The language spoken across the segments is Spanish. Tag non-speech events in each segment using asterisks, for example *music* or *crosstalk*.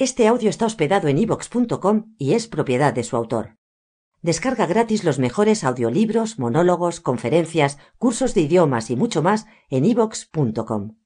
Este audio está hospedado en ivox.com y es propiedad de su autor. Descarga gratis los mejores audiolibros, monólogos, conferencias, cursos de idiomas y mucho más en ivox.com.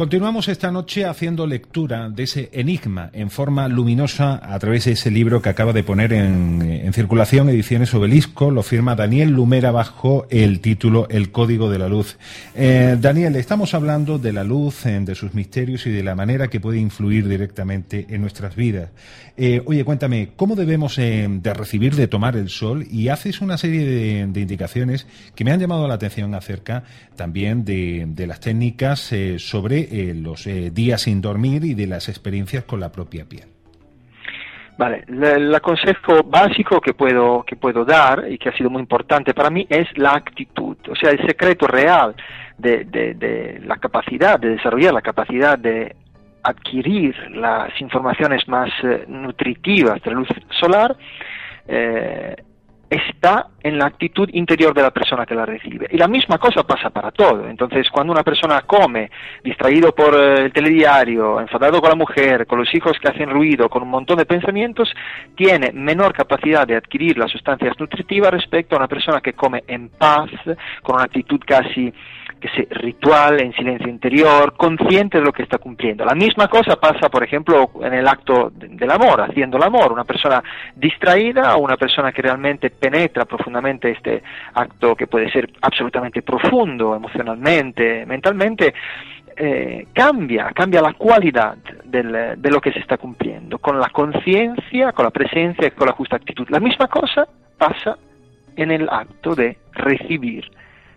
Continuamos esta noche haciendo lectura de ese enigma en forma luminosa a través de ese libro que acaba de poner en, circulación Ediciones Obelisco. Lo firma Daniel Lumera bajo el título El Código de la Luz. Eh, Daniel, estamos hablando de la luz, eh, de sus misterios y de la manera que puede influir directamente en nuestras vidas. Eh, oye, cuéntame, ¿cómo debemos de recibir, de tomar el sol? Y haces una serie de, indicaciones que me han llamado la atención acerca también de, de las técnicas sobre eh, los eh, días sin dormir y de las experiencias con la propia piel. Vale, el consejo básico que puedo, que puedo dar y que ha sido muy importante para mí es la actitud, o sea, el secreto real de, la capacidad, de desarrollar la capacidad de adquirir las informaciones más eh, nutritivas de la luz solar eh, está en la actitud interior de la persona que la recibe. Y la misma cosa pasa para todo. Entonces, cuando una persona come, distraído por eh, el telediario, enfadado con la mujer, con los hijos que hacen ruido, con un montón de pensamientos, tiene menor capacidad de adquirir las sustancias nutritivas respecto a una persona que come en paz, con una actitud casi que se ritual, en silencio interior, consciente de lo que está cumpliendo. La misma cosa pasa, por ejemplo, en el acto del amor, haciendo el amor. Una persona distraída o una persona que realmente penetra profundamente este acto que puede ser absolutamente profundo, emocionalmente, mentalmente, eh, cambia, cambia la cualidad de lo que se está cumpliendo, con la conciencia, con la presencia y con la justa actitud. La misma cosa pasa en el acto de recibir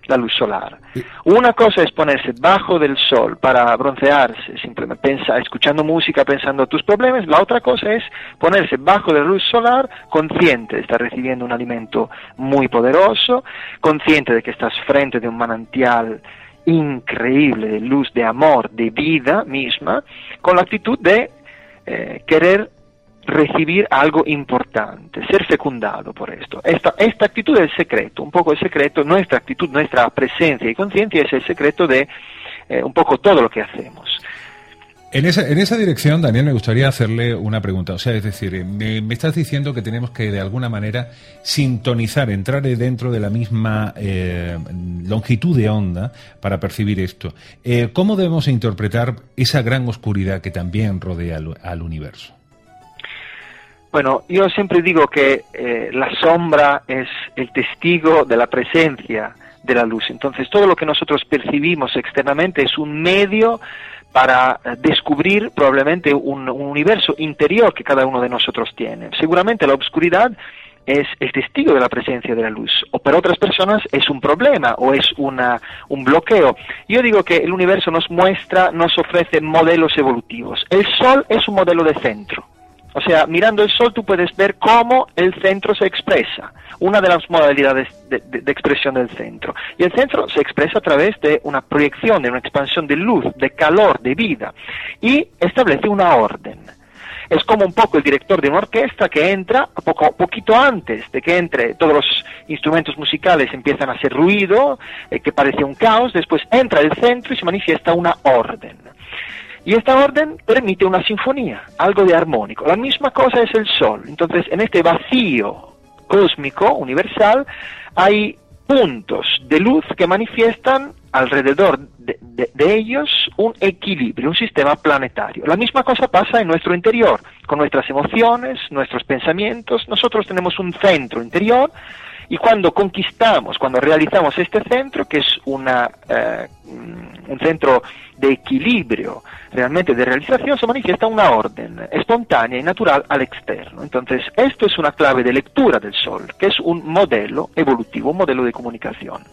la luz solar. Una cosa es ponerse bajo del sol para broncearse, simplemente pensa, escuchando música, pensando tus problemas. La otra cosa es ponerse bajo de la luz solar, consciente de estar recibiendo un alimento muy poderoso, consciente de que estás frente de un manantial increíble de luz, de amor, de vida misma, con la actitud de eh, querer recibir algo importante, ser fecundado por esto. Esta, esta actitud es el secreto, un poco el secreto, nuestra actitud, nuestra presencia y conciencia es el secreto de eh, un poco todo lo que hacemos. En esa, en esa dirección, Daniel, me gustaría hacerle una pregunta. O sea, es decir, me, estás diciendo que tenemos que de alguna manera sintonizar, entrar dentro de la misma eh, longitud de onda para percibir esto. Eh, ¿Cómo debemos interpretar esa gran oscuridad que también rodea al universo? Bueno, yo siempre digo que eh, la sombra es el testigo de la presencia de la luz. Entonces, todo lo que nosotros percibimos externamente es un medio para eh, descubrir probablemente un, universo interior que cada uno de nosotros tiene. Seguramente la oscuridad es el testigo de la presencia de la luz, o para otras personas es un problema o es una, un bloqueo. Yo digo que el universo nos muestra, nos ofrece modelos evolutivos. El Sol es un modelo de centro. O sea, mirando el Sol tú puedes ver cómo el centro se expresa, una de las modalidades de, expresión del centro. Y el centro se expresa a través de una proyección, de una expansión de luz, de calor, de vida, y establece una orden. Es como un poco el director de una orquesta que entra poco, poquito antes de que entre, todos los instrumentos musicales empiezan a hacer ruido, eh, que parece un caos, después entra el centro y se manifiesta una orden. Y esta orden permite una sinfonía, algo de armónico. La misma cosa es el Sol. Entonces, en este vacío cósmico, universal, hay puntos de luz que manifiestan alrededor de, ellos un equilibrio, un sistema planetario. La misma cosa pasa en nuestro interior, con nuestras emociones, nuestros pensamientos. Nosotros tenemos un centro interior y cuando conquistamos, cuando realizamos este centro, que es una, eh, un centro de equilibrio, realmente de realización, se manifiesta una orden espontánea y natural al externo. Entonces, esto es una clave de lectura del Sol, que es un modelo evolutivo, un modelo de comunicación.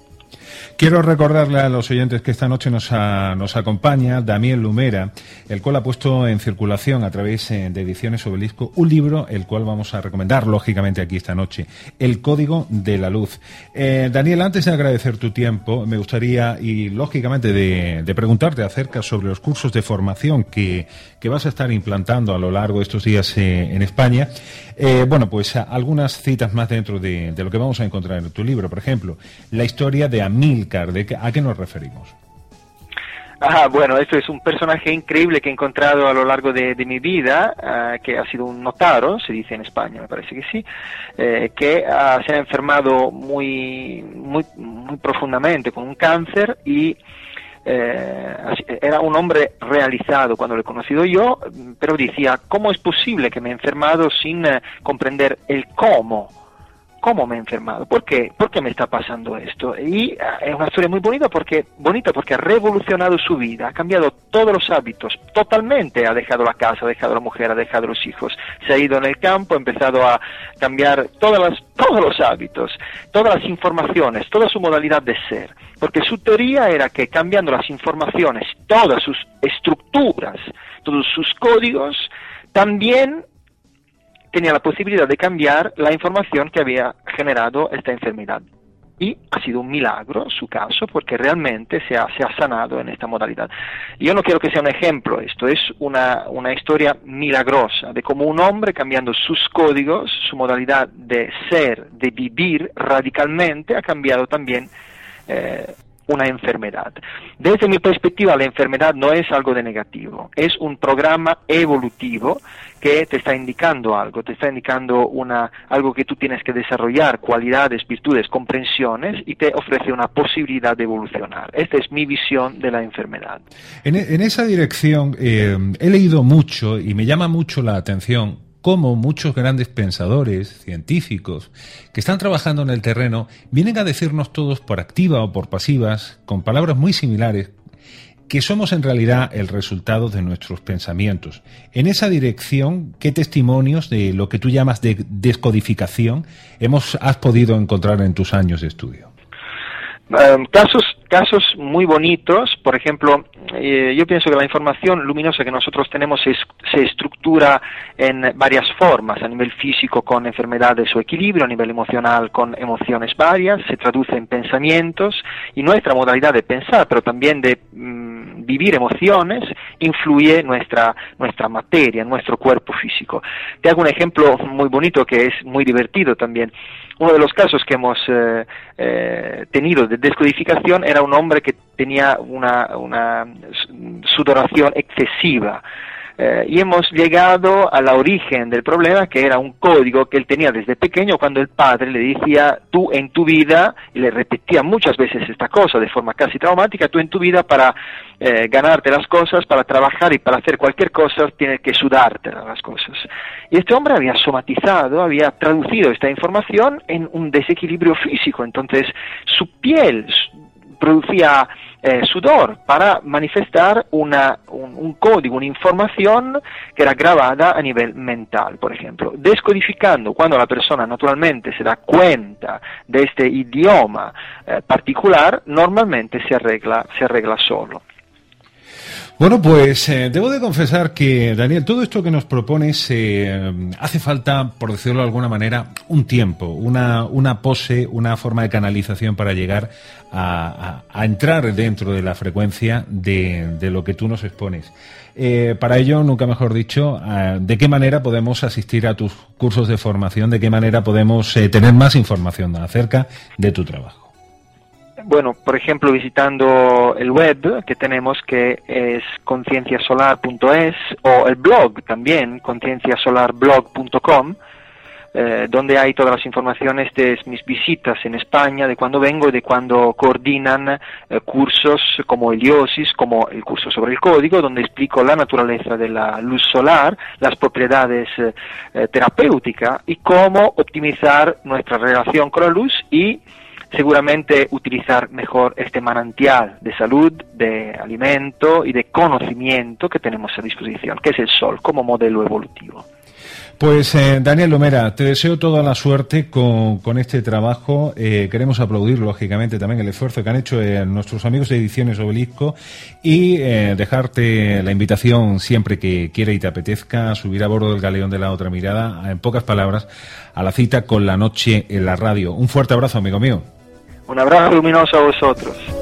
Quiero recordarle a los oyentes que esta noche nos, nos acompaña Daniel Lumera, el cual ha puesto en circulación a través eh, de Ediciones Obelisco un libro, el cual vamos a recomendar lógicamente aquí esta noche, El Código de la Luz. Eh, Daniel, antes de agradecer tu tiempo, me gustaría, y lógicamente de, preguntarte acerca sobre los cursos de formación que, vas a estar implantando a lo largo de estos días eh, en España. bueno, pues algunas citas más dentro de, de lo que vamos a encontrar en tu libro. Por ejemplo, la historia de Amilcar, ¿de ¿a qué nos referimos? Ah, bueno, esto es un personaje increíble que he encontrado a lo largo de, mi vida, ah, que ha sido un notaro, se dice en España, me parece que sí, eh, que se ha enfermado muy, muy, muy profundamente con un cáncer y eh, era un hombre realizado cuando lo he conocido yo, pero decía, ¿cómo es posible que me he enfermado sin eh, comprender el cómo? Cómo me he enfermado, ¿por qué? ¿Por qué me está pasando esto? Y ah, es una historia muy bonita porque, bonita porque ha revolucionado su vida, ha cambiado todos los hábitos, totalmente, ha dejado la casa, ha dejado la mujer, ha dejado los hijos, se ha ido en el campo, ha empezado a cambiar todas las, *laughs* todos los hábitos, todas las informaciones, toda su modalidad de ser, porque su teoría era que cambiando las informaciones, todas sus estructuras, todos sus códigos, también tenía la posibilidad de cambiar la información que había generado esta enfermedad. Y ha sido un milagro su caso porque realmente se ha, se ha sanado en esta modalidad. Yo no quiero que sea un ejemplo esto, es una, una historia milagrosa de cómo un hombre cambiando sus códigos, su modalidad de ser, de vivir radicalmente, ha cambiado también eh, una enfermedad. Desde mi perspectiva, la enfermedad no es algo de negativo, es un programa evolutivo que te está indicando algo, te está indicando una, algo que tú tienes que desarrollar, cualidades, virtudes, comprensiones, y te ofrece una posibilidad de evolucionar. Esta es mi visión de la enfermedad. En, esa dirección eh, he leído mucho y me llama mucho la atención cómo muchos grandes pensadores, científicos, que están trabajando en el terreno, vienen a decirnos todos por activa o por pasivas, con palabras muy similares, que somos en realidad el resultado de nuestros pensamientos. En esa dirección, ¿qué testimonios de lo que tú llamas de descodificación hemos, has podido encontrar en tus años de estudio? Em, casos, casos muy bonitos, por ejemplo, eh, yo pienso que la información luminosa que nosotros tenemos se estructura en varias formas, a nivel físico con enfermedades o equilibrio, a nivel emocional con emociones varias, se traduce en pensamientos y nuestra modalidad de pensar, pero también de mm, vivir emociones, influye nuestra, nuestra materia, nuestro cuerpo físico. Te hago un ejemplo muy bonito que es muy divertido también. Uno de los casos que hemos eh, eh, tenido de descodificación era un hombre que tenía una, una sudoración excesiva. Eh, y hemos llegado al origen del problema, que era un código que él tenía desde pequeño cuando el padre le decía, tú en tu vida, y le repetía muchas veces esta cosa de forma casi traumática, tú en tu vida para eh, ganarte las cosas, para trabajar y para hacer cualquier cosa, tienes que sudarte las cosas. Y este hombre había somatizado, había traducido esta información en un desequilibrio físico, entonces su piel producía eh, sudor para manifestar una, un, código, una información que era grabada a nivel mental, por ejemplo. Descodificando, cuando la persona naturalmente se da cuenta de este idioma eh, particular, normalmente se arregla, se arregla solo. Bueno, pues eh, debo de confesar que, Daniel, todo esto que nos propones eh, hace falta, por decirlo de alguna manera, un tiempo, una, una pose, una forma de canalización para llegar a, entrar dentro de la frecuencia de, lo que tú nos expones. Eh, para ello, nunca mejor dicho, ¿de qué manera podemos asistir a tus cursos de formación? ¿De qué manera podemos tener más información acerca de tu trabajo? Bueno, por ejemplo, visitando el web que tenemos que es concienciasolar.es o el blog también, concienciasolarblog.com, eh, donde hay todas las informaciones de mis visitas en España, de cuando vengo y de cuando coordinan eh, cursos como Heliosis, como el curso sobre el código, donde explico la naturaleza de la luz solar, las propiedades eh, terapéuticas y cómo optimizar nuestra relación con la luz y seguramente utilizar mejor este manantial de salud, de alimento y de conocimiento que tenemos a disposición, que es el sol como modelo evolutivo. Pues eh, Daniel Lomera, te deseo toda la suerte con, este trabajo. Eh, queremos aplaudir, lógicamente, también el esfuerzo que han hecho eh, nuestros amigos de Ediciones Obelisco y dejarte la invitación siempre que quiera y te apetezca subir a bordo del galeón de la otra mirada, en pocas palabras, a la cita con la noche en la radio. Un fuerte abrazo, amigo mío. Un abrazo luminoso a vosotros.